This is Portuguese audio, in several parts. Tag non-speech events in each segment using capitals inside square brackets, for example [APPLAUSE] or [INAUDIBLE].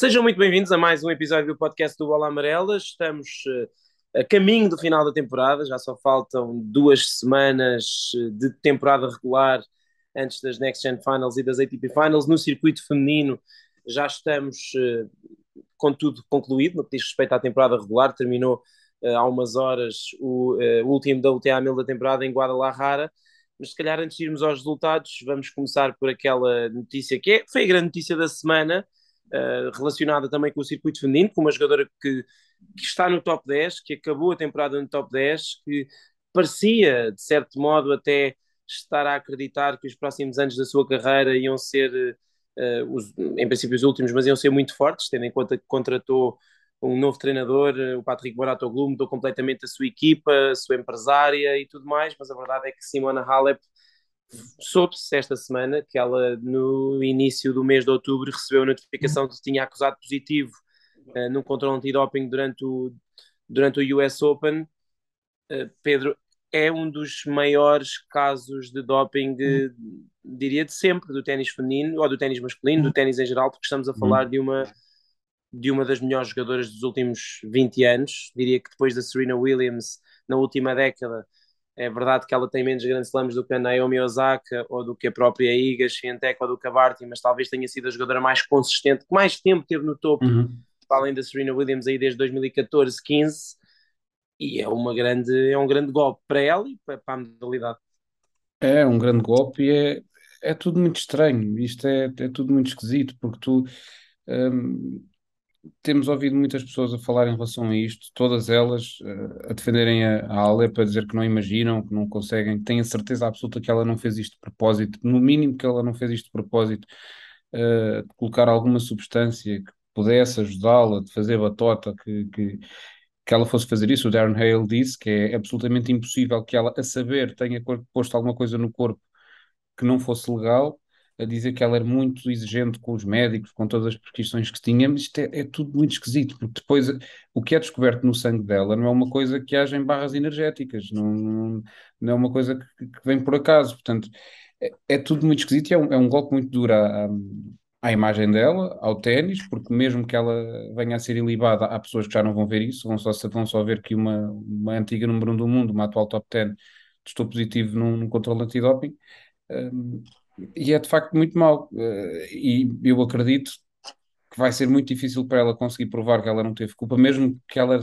Sejam muito bem-vindos a mais um episódio do podcast do Bola Amarela. Estamos uh, a caminho do final da temporada, já só faltam duas semanas uh, de temporada regular antes das Next Gen Finals e das ATP Finals. No circuito feminino já estamos uh, com tudo concluído no que diz respeito à temporada regular. Terminou há umas horas o, último WTA 1000 da temporada em Guadalajara. Mas se calhar antes de irmos aos resultados, vamos começar por aquela notícia que é, foi a grande notícia da semana, uh, relacionada também com o circuito feminino, com uma jogadora que, que, está no top 10, que acabou a temporada no top 10, que parecia, de certo modo, até estar a acreditar que os próximos anos da sua carreira iam ser, uh, os, em princípio, os últimos, mas iam ser muito fortes, tendo em conta que contratou um novo treinador, o Patrick Moratoglu, mudou completamente a sua equipa, a sua empresária e tudo mais, mas a verdade é que Simona Halep soube-se esta semana que ela, no início do mês de outubro, recebeu a notificação de que tinha acusado positivo uh, num controle antidoping durante o, durante o US Open. Uh, Pedro, é um dos maiores casos de doping, uh, diria, de sempre, do ténis feminino, ou do ténis masculino, do ténis em geral, porque estamos a falar de uma de uma das melhores jogadoras dos últimos 20 anos. Diria que depois da Serena Williams, na última década, é verdade que ela tem menos grandes slams do que a Naomi Osaka ou do que a própria Iga Swiatek ou do que a Barty, mas talvez tenha sido a jogadora mais consistente, que mais tempo teve no topo, uhum. além da Serena Williams aí desde 2014, 15, e é, uma grande, é um grande golpe para ela e para, para a modalidade. É um grande golpe e é, é tudo muito estranho, isto é, é tudo muito esquisito, porque tu hum, temos ouvido muitas pessoas a falar em relação a isto, todas elas uh, a defenderem a, a Alep, a dizer que não imaginam, que não conseguem, têm a certeza absoluta que ela não fez isto de propósito, no mínimo que ela não fez isto de propósito, uh, de colocar alguma substância que pudesse ajudá-la, de fazer batota, que, que, que ela fosse fazer isso. O Darren Hale disse que é absolutamente impossível que ela, a saber, tenha posto alguma coisa no corpo que não fosse legal a dizer que ela era muito exigente com os médicos, com todas as prescrições que tinha, mas isto é, é, tudo muito esquisito, porque depois o que é descoberto no sangue dela não é uma coisa que haja em barras energéticas, não, não, é uma coisa que, que, vem por acaso, portanto, é, é tudo muito esquisito e é um, é um golpe muito duro à, à imagem dela, ao ténis, porque mesmo que ela venha a ser ilibada, há pessoas que já não vão ver isso, vão só, vão só ver que uma, uma antiga número um do mundo, uma atual top 10, testou positivo num, num controle antidoping, um, e é de facto muito mau. Eh, e eu acredito que vai ser muito difícil para ela conseguir provar que ela não teve culpa, mesmo que ela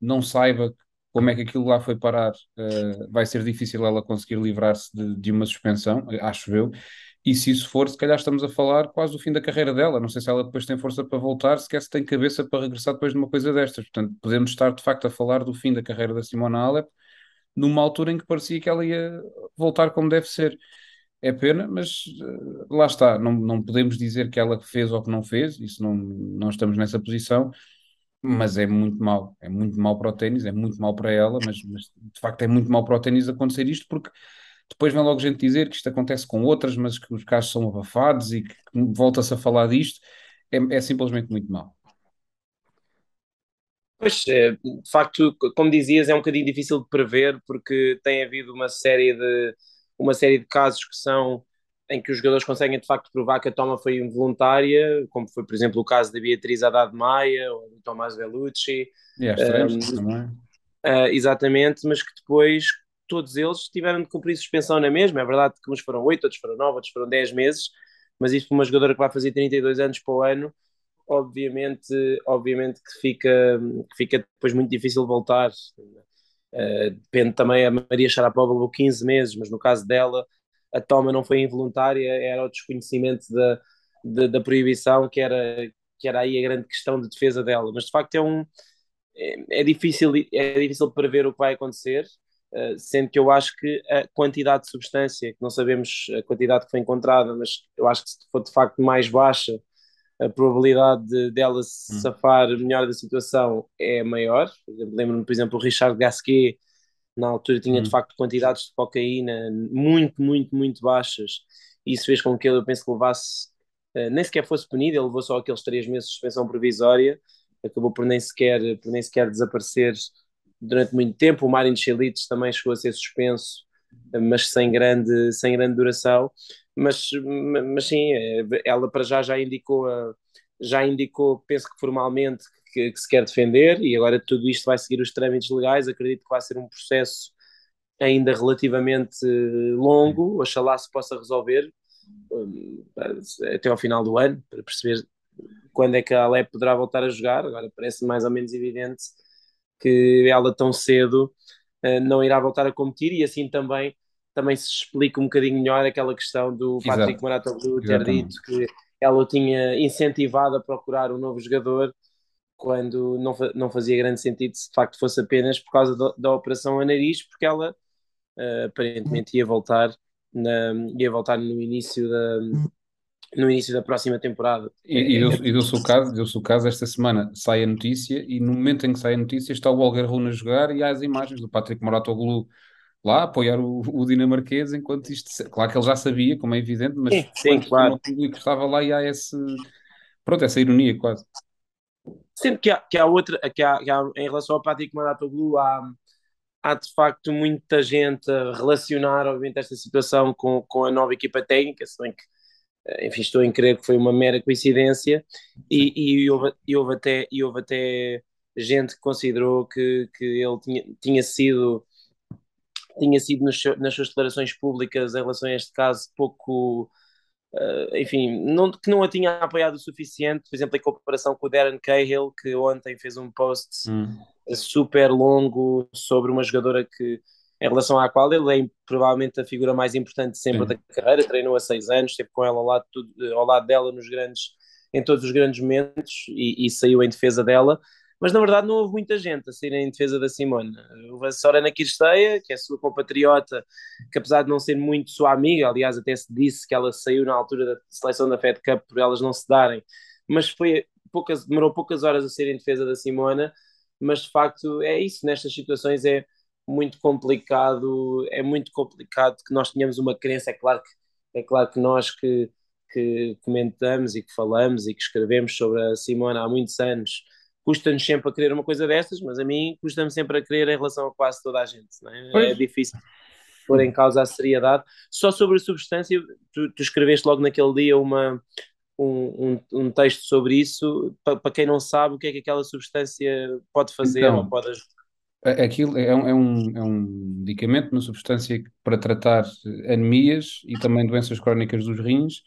não saiba como é que aquilo lá foi parar, uh, vai ser difícil ela conseguir livrar-se de, de, uma suspensão, acho eu. E se isso for, se calhar estamos a falar quase do fim da carreira dela. Não sei se ela depois tem força para voltar, sequer se tem cabeça para regressar depois de uma coisa destas. Portanto, podemos estar de facto a falar do fim da carreira da Simona Alep numa altura em que parecia que ela ia voltar como deve ser é pena, mas uh, lá está, não, não podemos dizer que ela fez ou que não fez, isso não, não estamos nessa posição, mas é muito mal, é muito mal para o ténis, é muito mal para ela, mas, mas, de facto é muito mal para o ténis acontecer isto, porque depois vem logo gente dizer que isto acontece com outras, mas que os casos são abafados e que, que volta-se a falar disto, é, é simplesmente muito mal. Pois, é, de facto, como dizias, é um bocadinho difícil de prever, porque tem havido uma série de uma série de casos que são em que os jogadores conseguem de facto provar que a toma foi involuntária, como foi, por exemplo, o caso da Beatriz Haddad Maia ou do Tomás Bellucci. E um, também. Uh, exatamente, mas que depois todos eles tiveram de cumprir suspensão na mesma. É verdade que uns foram 8, outros foram 9, outros foram 10 meses, mas isso para uma jogadora que vai fazer 32 anos para o ano, obviamente, obviamente que, fica, que fica depois muito difícil voltar. Uh, depende também, a Maria Sharapova levou 15 meses, mas no caso dela, a toma não foi involuntária, era o desconhecimento da, da, da, proibição, que era, que era aí a grande questão de defesa dela. Mas de facto é um. É, é difícil, é difícil prever o que vai acontecer, uh, sendo que eu acho que a quantidade de substância, que não sabemos a quantidade que foi encontrada, mas eu acho que se for de facto mais baixa, a probabilidade de, dela se hum. safar melhor da situação é maior. Lembro-me, por exemplo, o Richard Gasquet, na altura, tinha hum. de facto quantidades de cocaína muito, muito, muito baixas. Isso fez com que ele, eu penso que levasse, uh, nem sequer fosse punido, ele levou só aqueles três meses de suspensão provisória, acabou por nem sequer, por nem sequer desaparecer durante muito tempo. O Marin Chelites também chegou a ser suspenso, mas sem grande, sem grande duração mas, mas sim, ela para já já indicou a, já indicou, penso que formalmente, que, que, se quer defender e agora tudo isto vai seguir os trâmites legais. Acredito que vai ser um processo ainda relativamente longo, oxalá se possa resolver um, até ao final do ano, para perceber quando é que a Alep poderá voltar a jogar. Agora parece mais ou menos evidente que ela tão cedo uh, não irá voltar a competir e assim também também se explica um bocadinho melhor aquela questão do. Patrick Maratoglu ter dito que ela o tinha incentivado a procurar um novo jogador quando não, não fazia grande sentido se de facto fosse apenas por causa da, da operação a nariz, porque ela uh, aparentemente ia voltar, na, ia voltar no início da, no início da próxima temporada. E, e deu-se o caso, deu-se o caso esta semana, sai a notícia e no momento em que sai a notícia está o Olga Runa a jogar e há as imagens do Patrick Moratoglu lá apoiar o, o dinamarquês enquanto isto, claro que ele já sabia, como é evidente, mas sim, sim claro. o público estava lá e há esse, pronto, essa ironia quase. Sendo que há, que há outra, que há, que há, em relação ao Patrick Moratoglu, há, há de facto muita gente a relacionar, obviamente, esta situação com, com a nova equipa técnica, se bem que eh, enfim, estou em crer que foi uma mera coincidência e, e, houve, e, houve, até, e houve até gente que considerou que, que ele tinha, tinha sido tinha sido nas suas declarações públicas em relação a este caso pouco uh, enfim, não, que não a tinha apoiado o suficiente, por exemplo, em comparação com o Darren Cahill, que ontem fez um post hum. super longo sobre uma jogadora que em relação à qual ele é provavelmente a figura mais importante sempre Sim. da carreira, treinou há seis anos, esteve com ela ao lado, ao lado dela nos grandes, em todos os grandes momentos e, e, saiu em defesa dela, mas na verdade não houve muita gente a sair em defesa da Simone. Houve a Sorana Kirsteia, que é sua compatriota, que apesar de não ser muito sua amiga, aliás até se disse que ela saiu na altura da seleção da Fed Cup por elas não se darem, mas foi poucas, demorou poucas horas a ser em defesa da Simona, mas de facto é isso, nestas situações é muito complicado, é muito complicado que nós tenhamos uma crença, é claro que, é claro que nós que, que comentamos e que falamos e que escrevemos sobre a Simona há muitos anos, custa-nos sempre a querer uma coisa destas, mas a mim custa-me sempre a querer em relação a quase toda a gente, é? é? difícil pôr em causa a seriedade. Só sobre a substância, tu, tu escreveste logo naquele dia uma, um, um, um texto sobre isso, para, para quem não sabe o que é que aquela substância pode fazer então, ou pode ajudar Aquilo é um, é, um, é um medicamento, uma substância para tratar anemias e também doenças crónicas dos rins,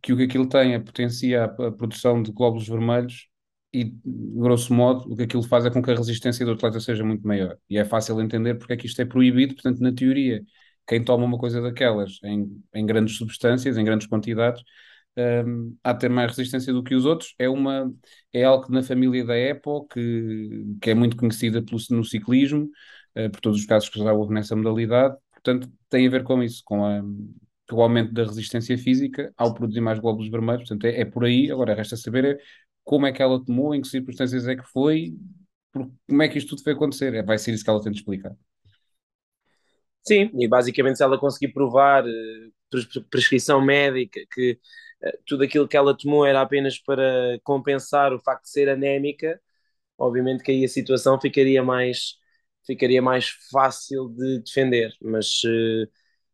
que o que aquilo tem é potencia a, produção de glóbulos vermelhos e, grosso modo, o que aquilo faz é com que a resistência do atleta seja muito maior. E é fácil entender porque é que isto é proibido, portanto, na teoria, quem toma uma coisa daquelas em, em grandes substâncias, em grandes quantidades, um, há de ter mais resistência do que os outros. É, uma, é algo que na família da EPO, que, que é muito conhecida pelo, no ciclismo, uh, por todos os casos que já houve nessa modalidade, portanto, tem a ver com isso, com, a, o aumento da resistência física ao produzir mais glóbulos vermelhos. Portanto, é, é por aí. Agora, resta saber é como é que ela tomou, em que circunstâncias é que foi, como é que isto tudo foi acontecer. É, vai ser isso que ela tenta explicar. Sim, e basicamente se ela conseguir provar uh, prescrição médica que eh, tudo aquilo que ela tomou era apenas para compensar o facto de ser anémica, obviamente que aí a situação ficaria mais, ficaria mais fácil de defender, mas, eh,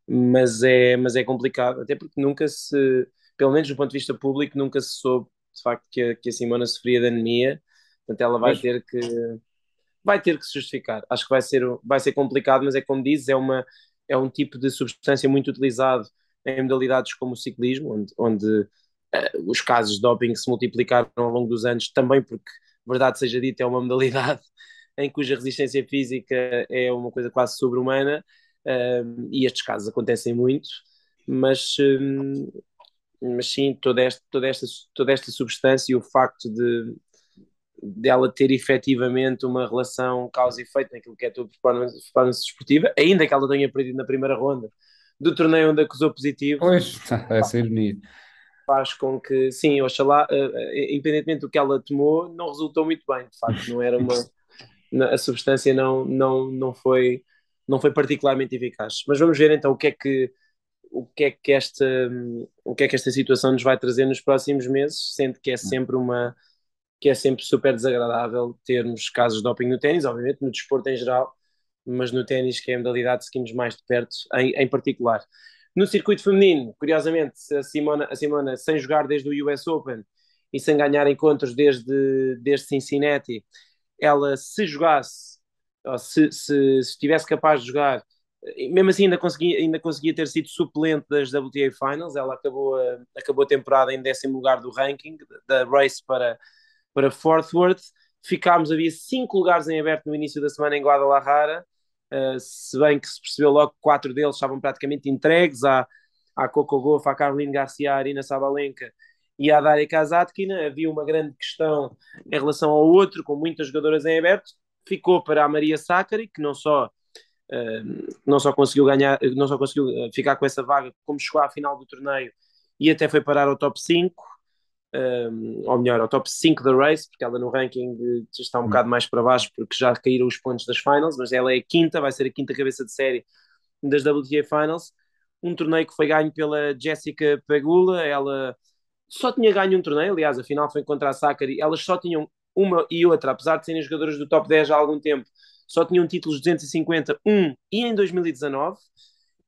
mas, é, mas é complicado, até porque nunca se, pelo menos do ponto de vista público, nunca se soube de facto que a, que a Simona sofria de anemia, portanto ela vai mas... ter que vai ter que se justificar. Acho que vai ser, vai ser complicado, mas é como dizes, é, uma, é um tipo de substância muito utilizado em modalidades como o ciclismo, onde, onde uh, os casos de doping se multiplicaram ao longo dos anos, também porque, verdade seja dita, é uma modalidade [LAUGHS] em cuja resistência física é uma coisa quase sobre-humana, uh, e estes casos acontecem muito, mas, uh, mas sim, toda esta, toda, esta, toda esta substância e o facto de dela ter efetivamente uma relação causa e efeito naquilo que é a tua performance, performance desportiva, ainda que ela tenha perdido na primeira ronda do torneio onde acusou positivo. Pois, essa ironia. Faz com que, sim, oxalá, uh, independentemente do que ela tomou, não resultou muito bem, de facto, não era uma. [LAUGHS] a substância não, não, não, foi, não foi particularmente eficaz. Mas vamos ver então o que é que o que é que esta o que é que esta situação nos vai trazer nos próximos meses, sendo que é sempre uma que é sempre super desagradável termos casos de doping no ténis, obviamente no desporto em geral, mas no ténis, que é a modalidade seguimos mais de perto, em, em particular. No circuito feminino, curiosamente, a Simona, a Simona, sem jogar desde o US Open, e sem ganhar encontros desde, desde Cincinnati, ela se jogasse, se, se, se estivesse capaz de jogar, mesmo assim ainda conseguia, ainda conseguia ter sido suplente das WTA Finals, ela acabou a, acabou a temporada em décimo lugar do ranking da race para, para Fort Worth, ficámos, havia cinco lugares em aberto no início da semana em Guadalajara, uh, se bem que se percebeu logo que quatro deles estavam praticamente entregues. À, à Coco Goff, à Caroline Garcia, à Arina Sabalenka e à Daria Kazatkina, havia uma grande questão em relação ao outro, com muitas jogadoras em aberto, ficou para a Maria Sakkari, que não só não só conseguiu ganhar, não só conseguiu eh, ficar com essa vaga, como chegou à final do torneio e até foi parar ao top 5, um, ou melhor, ao top 5 da race, porque ela no ranking está um hum. bocado mais para baixo, porque já caíram os pontos das finals, mas ela é a quinta, vai ser a quinta cabeça de série das WTA Finals. Um torneio que foi ganho pela Jessica Pegula, ela só tinha ganho um torneio, aliás, a final foi contra a Sakari, elas só tinham uma e outra, apesar de serem jogadoras do top 10 há algum tempo, só tinham títulos 250, um e em 2019.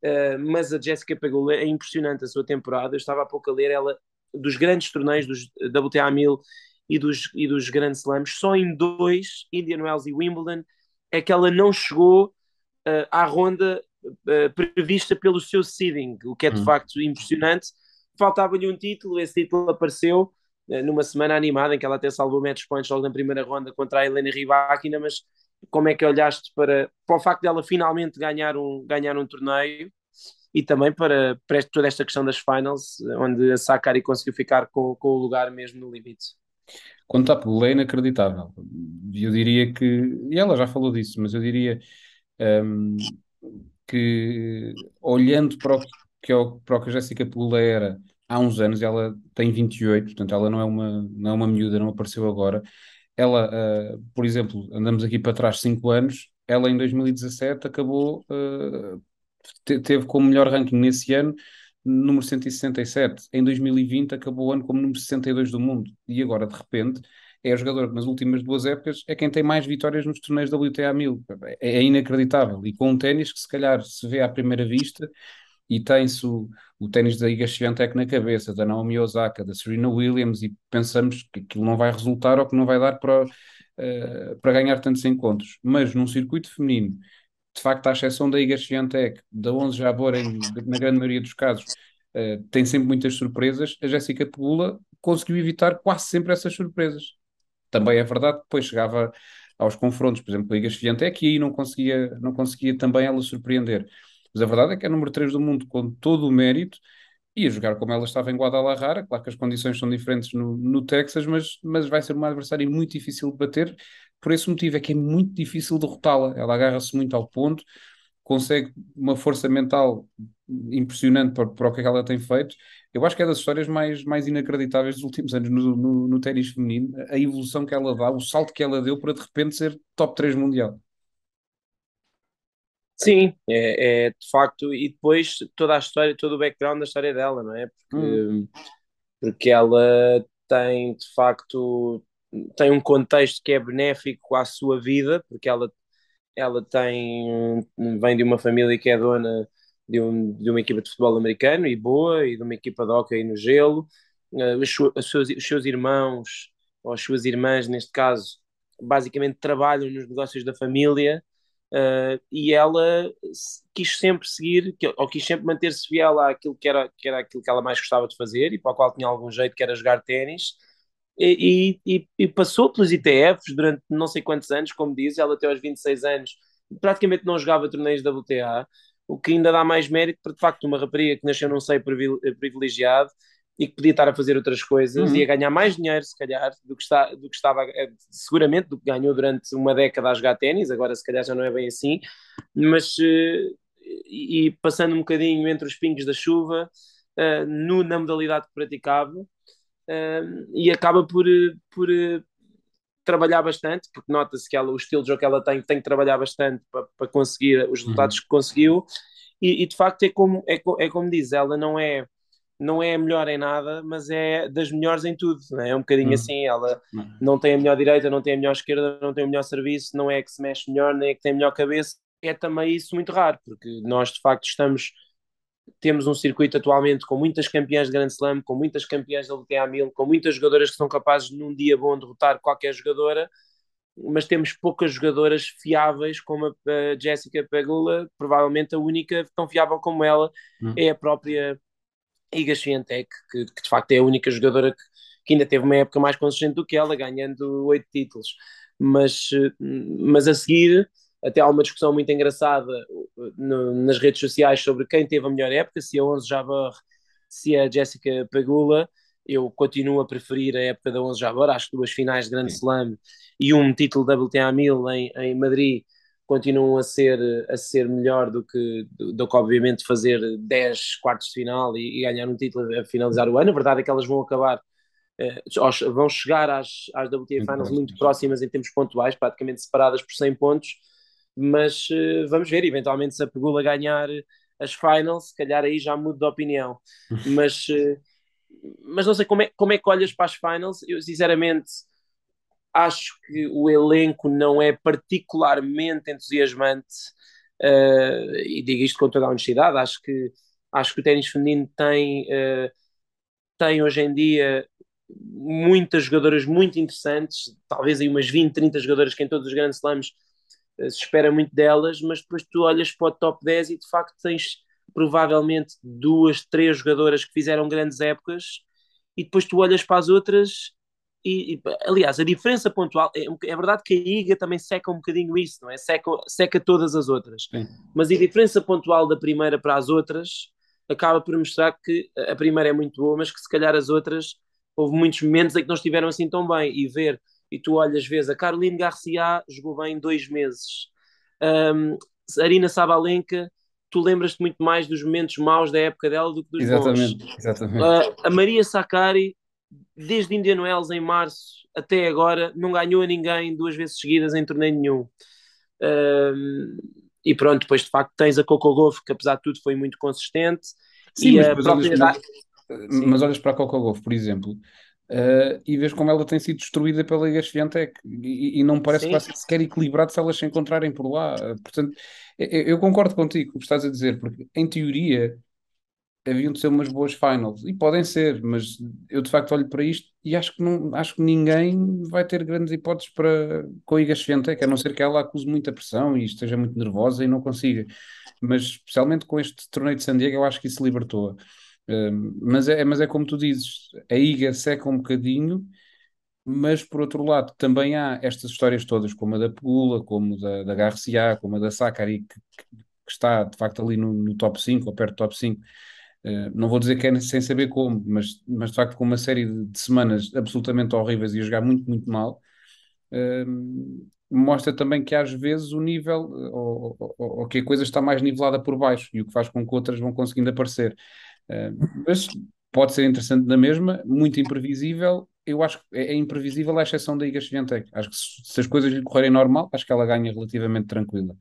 Uh, mas a Jessica Pegula é impressionante a sua temporada. Eu estava há pouco a ler ela dos grandes torneios dos WTA 1000 e dos, e dos grandes slams, só em dois, Indian Wells e Wimbledon, é que ela não chegou uh, à ronda uh, prevista pelo seu seeding, o que é de hum. facto impressionante. Faltava-lhe um título, esse título apareceu numa semana animada em que ela até salvou match points logo na primeira ronda contra a Helena Rybakina, mas como é que olhaste para, para o facto dela finalmente ganhar um, ganhar um torneio e também para, para toda esta questão das finals, onde a Sakari conseguiu ficar com, com o lugar mesmo no limite. Quanto à Pelé, é inacreditável. Eu diria que, e ela já falou disso, mas eu diria um, que olhando para o que, para o que a Jéssica Pegula era há uns anos, ela tem 28, portanto ela não é uma, não é uma miúda, não apareceu agora. Ela, uh, por exemplo, andamos aqui para trás 5 anos, ela em 2017 acabou uh, teve como melhor ranking nesse ano número 167. Em 2020 acabou o ano como número 62 do mundo. E agora, de repente, é o jogador que nas últimas duas épocas é quem tem mais vitórias nos torneios da WTA 1000. É, é inacreditável. E com um ténis que se calhar se vê à primeira vista e tem-se o, o ténis da Iga Swiatek na cabeça, da Naomi Osaka, da Serena Williams e pensamos que aquilo não vai resultar ou que não vai dar para, uh, para ganhar tantos encontros. Mas num circuito feminino de facto, à exceção da Iga Swiatek, da 11 Jabor, em, na grande maioria dos casos, uh, tem sempre muitas surpresas, a Jéssica Pegula conseguiu evitar quase sempre essas surpresas. Também é verdade que depois chegava aos confrontos, por exemplo, com a Iga Swiatek, e aí não conseguia, não conseguia também ela surpreender. Mas a verdade é que é número 3 do mundo com todo o mérito, ia jogar como ela estava em Guadalajara, claro que as condições são diferentes no, no Texas, mas, mas vai ser uma adversária muito difícil de bater, por esse motivo é que é muito difícil derrotá-la. Ela agarra-se muito ao ponto, consegue uma força mental impressionante para, para o que, é que ela tem feito. Eu acho que é das histórias mais, mais inacreditáveis dos últimos anos no, no, no ténis feminino. A evolução que ela dá, o salto que ela deu para de repente ser top 3 mundial. Sim, é, é, de facto, e depois toda a história, todo o background da história dela, não é? Porque, hum. porque ela tem de facto tem um contexto que é benéfico à sua vida, porque ela, ela tem, vem de uma família que é dona de, um, de uma equipa de futebol americano e boa, e de uma equipa de hockey no gelo. Os, os, seus, os seus irmãos, ou as suas irmãs, neste caso, basicamente trabalham nos negócios da família. Uh, e ela quis sempre seguir, ou quis sempre manter-se fiel àquilo que era, que era aquilo que ela mais gostava de fazer e para o qual tinha algum jeito, que era jogar ténis, e, e, e, passou pelos ITFs durante não sei quantos anos, como diz, ela até aos 26 anos praticamente não jogava torneios da WTA, o que ainda dá mais mérito para de facto uma rapariga que nasceu num seio privilegiado e que podia estar a fazer outras coisas uhum. e a ganhar mais dinheiro, se calhar, do que, está, do que estava, eh, seguramente, do que ganhou durante uma década a jogar ténis, agora se calhar já não é bem assim, mas eh, e, passando um bocadinho entre os pingos da chuva, uh, no, na modalidade que praticava, e acaba por, por eh, trabalhar bastante, porque nota-se que ela, o estilo de jogo que ela tem, tem que trabalhar bastante para, para conseguir os resultados uhum. que conseguiu, e, e, de facto é como, é, é como diz, ela não é não é a melhor em nada, mas é das melhores em tudo, é? é um bocadinho uhum. assim, ela uhum. não tem a melhor direita, não tem a melhor esquerda, não tem o melhor serviço, não é que se mexe melhor, nem é que tem a melhor cabeça, é também isso muito raro, porque nós de facto estamos temos um circuito atualmente com muitas campeãs de Grand Slam, com muitas campeãs da LTA 1000, com muitas jogadoras que são capazes num dia bom derrotar qualquer jogadora, mas temos poucas jogadoras fiáveis como a, Jessica Pegula, provavelmente a única tão fiável como ela hum. é a própria Iga Swiatek, que, que, de facto é a única jogadora que, que, ainda teve uma época mais consistente do que ela, ganhando oito títulos. Mas, mas a seguir, até há uma discussão muito engraçada no, nas redes sociais sobre quem teve a melhor época, se a 11 Jabbar, se a Jessica Pegula. Eu continuo a preferir a época da 11 Jabbar, acho que duas finais de Grande Slam e um título WTA 1000 em, em Madrid continuam a ser, a ser melhor do que, do, que obviamente fazer 10 quartos de final e, e, ganhar um título a finalizar o ano. A verdade é que elas vão acabar, eh, vão chegar às, às WTA Finals muito próximas em termos pontuais, praticamente separadas por 100 pontos, mas eh, vamos ver, eventualmente se a Pegula ganhar as Finals, se calhar aí já mudo de opinião. [LAUGHS] mas, eh, mas não sei como é, como é que olhas para as Finals, eu sinceramente acho que o elenco não é particularmente entusiasmante uh, e digo isto com toda a honestidade, acho que acho que o ténis feminino tem, uh, tem hoje em dia muitas jogadoras muito interessantes, talvez aí umas 20, 30 jogadoras que em todos os grandes slams uh, se espera muito delas, mas depois tu olhas para o top 10 e de facto tens provavelmente duas, três jogadoras que fizeram grandes épocas e depois tu olhas para as outras e, e, aliás, a diferença pontual é, é, verdade que a IGA também seca um bocadinho isso, não é? Seca, seca todas as outras, Sim. mas a diferença pontual da primeira para as outras acaba por mostrar que a primeira é muito boa, mas que se calhar as outras houve muitos momentos em que não estiveram assim tão bem. E ver, e tu olhas, vês a Caroline Garcia jogou bem dois meses, um, Arina Sabalenka tu lembras-te muito mais dos momentos maus da época dela do que dos exatamente, bons. Exatamente. Uh, a Maria Sakari desde Indian Wells em março até agora, não ganhou a ninguém duas vezes seguidas em torneio nenhum. Um, e pronto, depois de facto tens a Coco Golf, que apesar de tudo foi muito consistente. Sim, e mas, própria... olhas, mas olhas para a Coco Golf, por exemplo, uh, e vês como ela tem sido destruída pela Liga Sviantec e, e, não parece Sim. que vai ser sequer equilibrado se elas se encontrarem por lá. Portanto, eu, eu concordo contigo com o que estás a dizer, porque em teoria haviam de ser umas boas finals e podem ser, mas eu de facto olho para isto e acho que não acho que ninguém vai ter grandes hipóteses para com a Iga Swiatek, a não ser que ela acuse muita pressão e esteja muito nervosa e não consiga. Mas especialmente com este torneio de San Diego, eu acho que isso libertou. Um, mas, é, mas é como tu dizes, a Iga seca um bocadinho, mas por outro lado também há estas histórias todas, como a da Pula, como da, da Garcia, como a da Sakari, que, que está de facto ali no, no top 5 ou perto do top 5 eh, não vou dizer que é sem saber como, mas, mas de facto com uma série de, de semanas absolutamente horríveis e a jogar muito, muito mal, uh, mostra também que às vezes o nível, ou, ou, ou, que a coisa está mais nivelada por baixo e o que faz com que outras vão conseguindo aparecer. Uh, mas pode ser interessante na mesma, muito imprevisível. Eu acho que é, é imprevisível à exceção da Iga Swiatek. Acho que se, se, as coisas lhe correrem normal, acho que ela ganha relativamente tranquila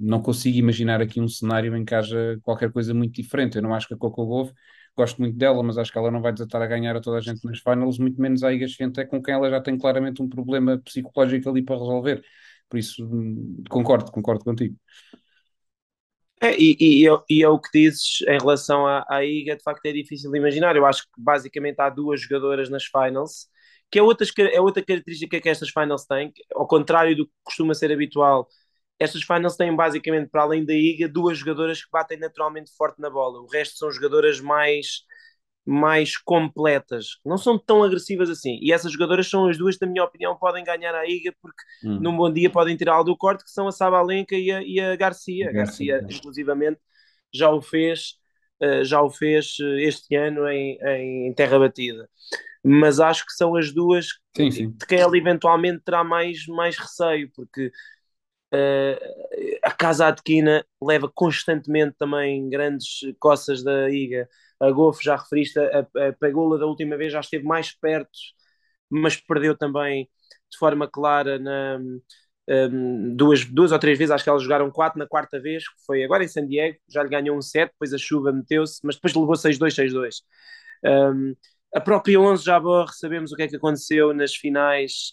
não consigo imaginar aqui um cenário em que haja qualquer coisa muito diferente. Eu não acho que a Coco Golf, gosto muito dela, mas acho que ela não vai desatar a ganhar a toda a gente nas finals, muito menos a Iga Swiatek, com quem ela já tem claramente um problema psicológico ali para resolver. Por isso, hum, concordo, concordo contigo. É, e, e, e, é o que dizes em relação à, à Iga, de facto é difícil de imaginar. Eu acho que basicamente há duas jogadoras nas finals, que é, outras, é outra característica que estas finals têm, ao contrário do que costuma ser habitual estas finals têm basicamente, para além da Iga, duas jogadoras que batem naturalmente forte na bola. O resto são jogadoras mais, mais completas, não são tão agressivas assim. E essas jogadoras são as duas, na minha opinião, podem ganhar a Iga, porque hum. num bom dia podem tirar do corte, que são a Sabalenka e a, e a Garcia. A Garcia, Garcia inclusivamente, já o fez, uh, já o fez eh, este ano em, em terra batida. Mas acho que são as duas sim, sim. de quem ela eventualmente terá mais, mais receio, porque Uh, a Casa Adquina leva constantemente também grandes coças da Iga. A Golf, já referiste, a, a Pegula da última vez já esteve mais perto, mas perdeu também de forma clara na, um, duas, duas ou três vezes, acho que elas jogaram quatro na quarta vez, que foi agora em San Diego, já lhe ganhou um set, depois a chuva meteu-se, mas depois levou 6-2, 6-2. Um, a própria 11 já sabemos o que é que aconteceu nas finais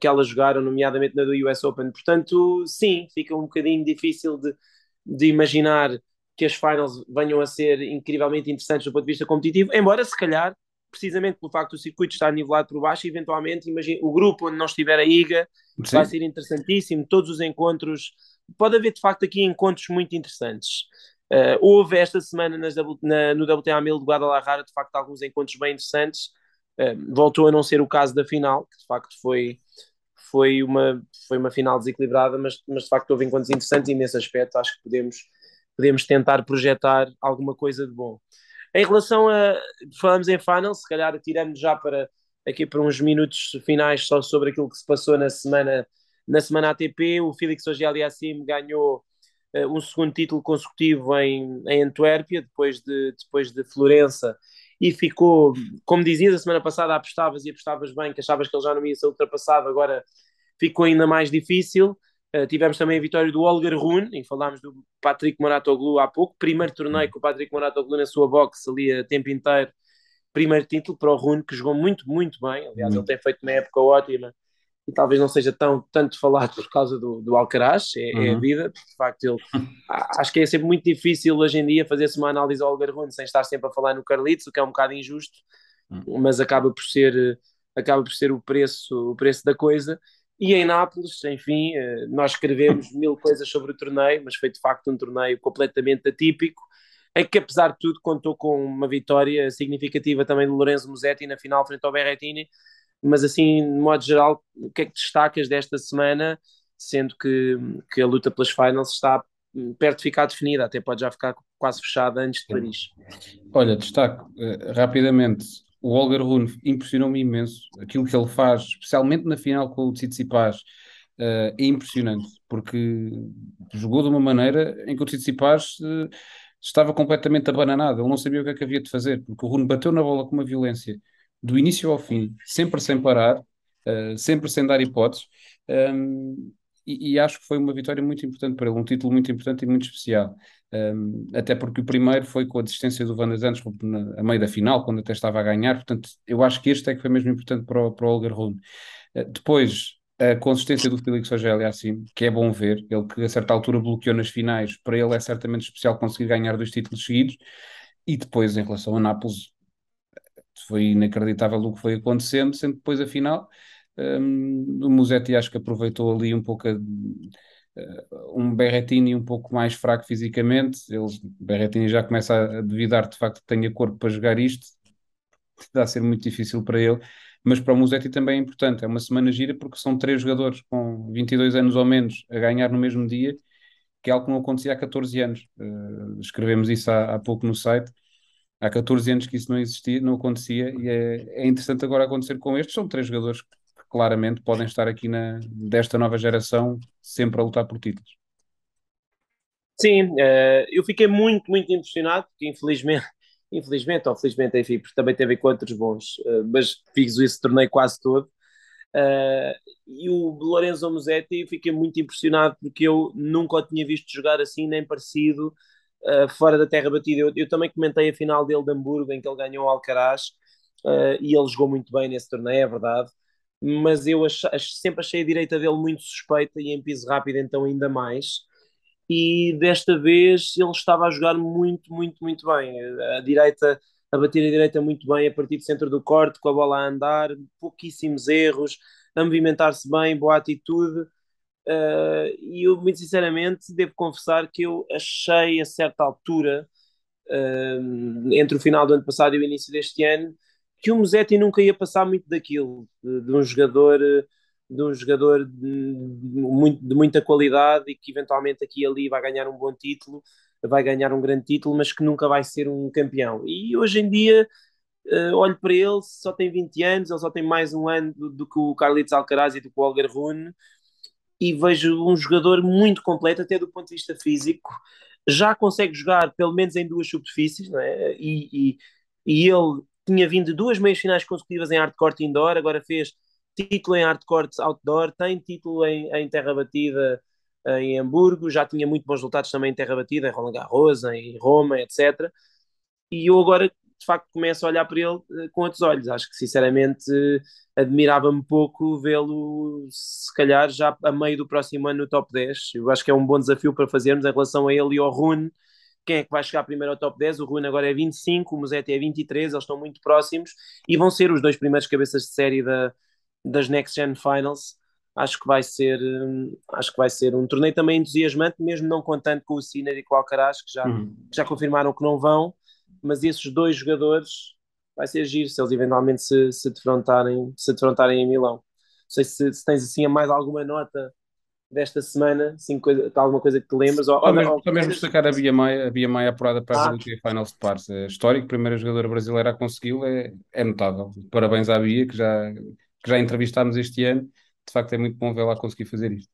que elas jogaram, nomeadamente na do US Open. Portanto, sim, fica um bocadinho difícil de, de imaginar que as finals venham a ser incrivelmente interessantes do ponto de vista competitivo, embora se calhar, precisamente pelo facto do circuito estar nivelado por baixo, eventualmente, imagine, o grupo onde não estiver a IGA Sim. vai ser interessantíssimo, todos os encontros, pode haver de facto aqui encontros muito interessantes. Uh, houve esta semana nas, na, no WTA 1000 de Guadalajara, de facto, alguns encontros bem interessantes. Uh, voltou a não ser o caso da final, que de facto foi, foi, uma, foi uma final desequilibrada, mas, mas de facto houve encontros interessantes e nesse aspecto acho que podemos, podemos tentar projetar alguma coisa de bom. Em relação a. Falamos em final, se calhar tiramos já para aqui para uns minutos finais só sobre aquilo que se passou na semana, na semana ATP. O Félix Auger-Aliassime ganhou uh, um segundo título consecutivo em, em Antuérpia, depois de, depois de Florença, e ficou, como dizias, a semana passada apostavas e apostavas bem, que achavas que ele já não ia ser ultrapassado, agora ficou ainda mais difícil. Uh, tivemos também a vitória do Olgar Rune, e falámos do Patrick Moratoglu há pouco, primeiro torneio com o Patrick Moratoglu na sua box ali a tempo inteiro, primeiro título para o Rune, que jogou muito, muito bem, aliás ele tem feito uma época ótima, e talvez não seja tão tanto falado por causa do, do Alcaraz, é, uhum. é a uhum. vida, de facto ele, [LAUGHS] acho que é sempre muito difícil hoje em dia fazer-se uma análise ao Rune sem estar sempre a falar no Carlitos, o que é um bocado injusto, uhum. mas acaba por ser acaba por ser o preço, o preço da coisa, e em Nápoles, enfim, eh, nós escrevemos mil coisas sobre o torneio, mas foi de facto um torneio completamente atípico, em que apesar de tudo contou com uma vitória significativa também de Lorenzo Musetti na final frente ao Berrettini, mas assim, de modo geral, o que é que destacas desta semana, sendo que, que a luta pelas finals está perto de ficar definida, até pode já ficar quase fechada antes de Paris. Olha, destaco uh, rapidamente o Holger Rune impressionou-me imenso. Aquilo que ele faz, especialmente na final com o Tsitsipas, uh, é impressionante, porque jogou de uma maneira em que o Tsitsipas uh, estava completamente abananado. Ele não sabia o que é que havia de fazer, porque o Rune bateu na bola com uma violência do início ao fim, sempre sem parar, uh, sempre sem dar hipóteses. Um, e, e, acho que foi uma vitória muito importante para ele, um título muito importante e muito especial. Um, até porque o primeiro foi com a desistência do Van der a meio da final, quando até estava a ganhar, portanto, eu acho que este é que foi mesmo importante para o, para o Olger Rune. Uh, depois, a consistência do Felix Auger assim, que é bom ver, ele que a certa altura bloqueou nas finais, para ele é certamente especial conseguir ganhar dois títulos seguidos, e depois, em relação a Nápoles, foi inacreditável o que foi acontecendo, sendo depois a final um, o Musetti acho que aproveitou ali um pouco a, uh, um Berrettini um pouco mais fraco fisicamente. Ele, Berrettini já começa a, duvidar de facto que tenha corpo para jogar isto. Está a ser muito difícil para ele, mas para o Musetti também é importante. É uma semana gira porque são três jogadores com 22 anos ou menos a ganhar no mesmo dia, que é algo que não acontecia há 14 anos. Uh, escrevemos isso há, há pouco no site há 14 anos que isso não existia, não acontecia, e é, é interessante agora acontecer com estes. São três jogadores claramente podem estar aqui na, desta nova geração sempre a lutar por títulos. Sim, uh, eu fiquei muito, muito impressionado, porque infelizmente, [LAUGHS] infelizmente ou felizmente, enfim, porque também teve encontros bons, uh, mas fiz esse torneio quase todo. Uh, e o Lorenzo Musetti, fiquei muito impressionado porque eu nunca o tinha visto jogar assim, nem parecido, fora da terra batida. Eu, eu, também comentei a final dele de Hamburgo, em que ele ganhou o Alcaraz, e ele jogou muito bem nesse torneio, é verdade mas eu ach, sempre achei a direita dele muito suspeita e em piso rápido então ainda mais. E desta vez ele estava a jogar muito, muito, muito bem. A direita, a bater a direita muito bem a partir do centro do corte, com a bola a andar, pouquíssimos erros, a movimentar-se bem, boa atitude. Uh, e eu, muito sinceramente, devo confessar que eu achei a certa altura, uh, entre o final do ano passado e o início deste ano, que o Musetti nunca ia passar muito daquilo, de, um jogador de um jogador de, muita qualidade e que eventualmente aqui e ali vai ganhar um bom título, vai ganhar um grande título, mas que nunca vai ser um campeão. E hoje em dia uh, olho para ele, só tem 20 anos, ele só tem mais um ano do, do que o Carlitos Alcaraz e do que o Olger Rune, e vejo um jogador muito completo, até do ponto de vista físico, já consegue jogar pelo menos em duas superfícies, não é? e, e, e ele tinha vindo duas meias finais consecutivas em hardcourt indoor, agora fez título em hardcourt outdoor, tem título em, em terra batida eh, em Hamburgo, já tinha muito bons resultados também em terra batida, em Roland Garros, em Roma, etc. E eu agora, de facto, começo a olhar para ele eh, com outros olhos. Acho que, sinceramente, admirava-me pouco vê-lo, se calhar, já a meio do próximo ano no top 10. Eu acho que é um bom desafio para fazermos em relação a ele e ao Rune, quem é que vai chegar primeiro ao top 10. O Rune agora é 25, o Musetti é 23, eles estão muito próximos e vão ser os dois primeiros cabeças de série da, das Next Gen Finals. Acho que vai ser, hum, acho que vai ser um torneio também entusiasmante, mesmo não contando com o Sinner e com o Alcaraz, que já, uhum. já confirmaram que não vão, mas esses dois jogadores vai ser giro se eles eventualmente se, se, defrontarem, se defrontarem em Milão. Não sei se, se tens assim mais alguma nota desta semana, assim, coisa, alguma coisa que te lembras? Ou, ou, mesmo, ou, mesmo destacar a Bia Maia, a Bia Maia apurada para ah. a WTA Finals de Pares. É histórico, primeira jogadora brasileira a consegui-lo, é, é notável. Parabéns à Bia, que já, que já entrevistámos este ano. De facto, é muito bom vê-la conseguir fazer isto.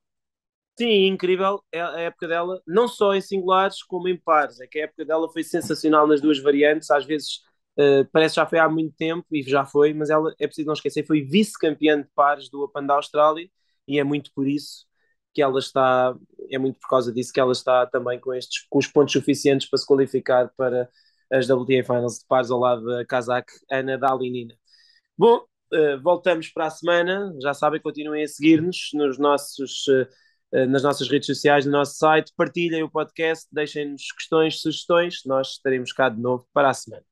Sim, incrível é a época dela, não só em singulares como em pares. É que a época dela foi sensacional nas duas variantes. Às vezes uh, parece que já foi há muito tempo e já foi, mas ela é preciso não esquecer, foi vice-campeã de pares do Open da Austrália e é muito por isso que ela está, é muito por causa disso que ela está também com estes com os pontos suficientes para se qualificar para as WTA Finals de pares ao lado da Kazakh Ana Dalinina. Bom, uh, voltamos para a semana, já sabem, continuem a seguir-nos nos nossos, uh, nas nossas redes sociais, no nosso site, partilhem o podcast, deixem-nos questões, sugestões, nós estaremos cá de novo para a semana.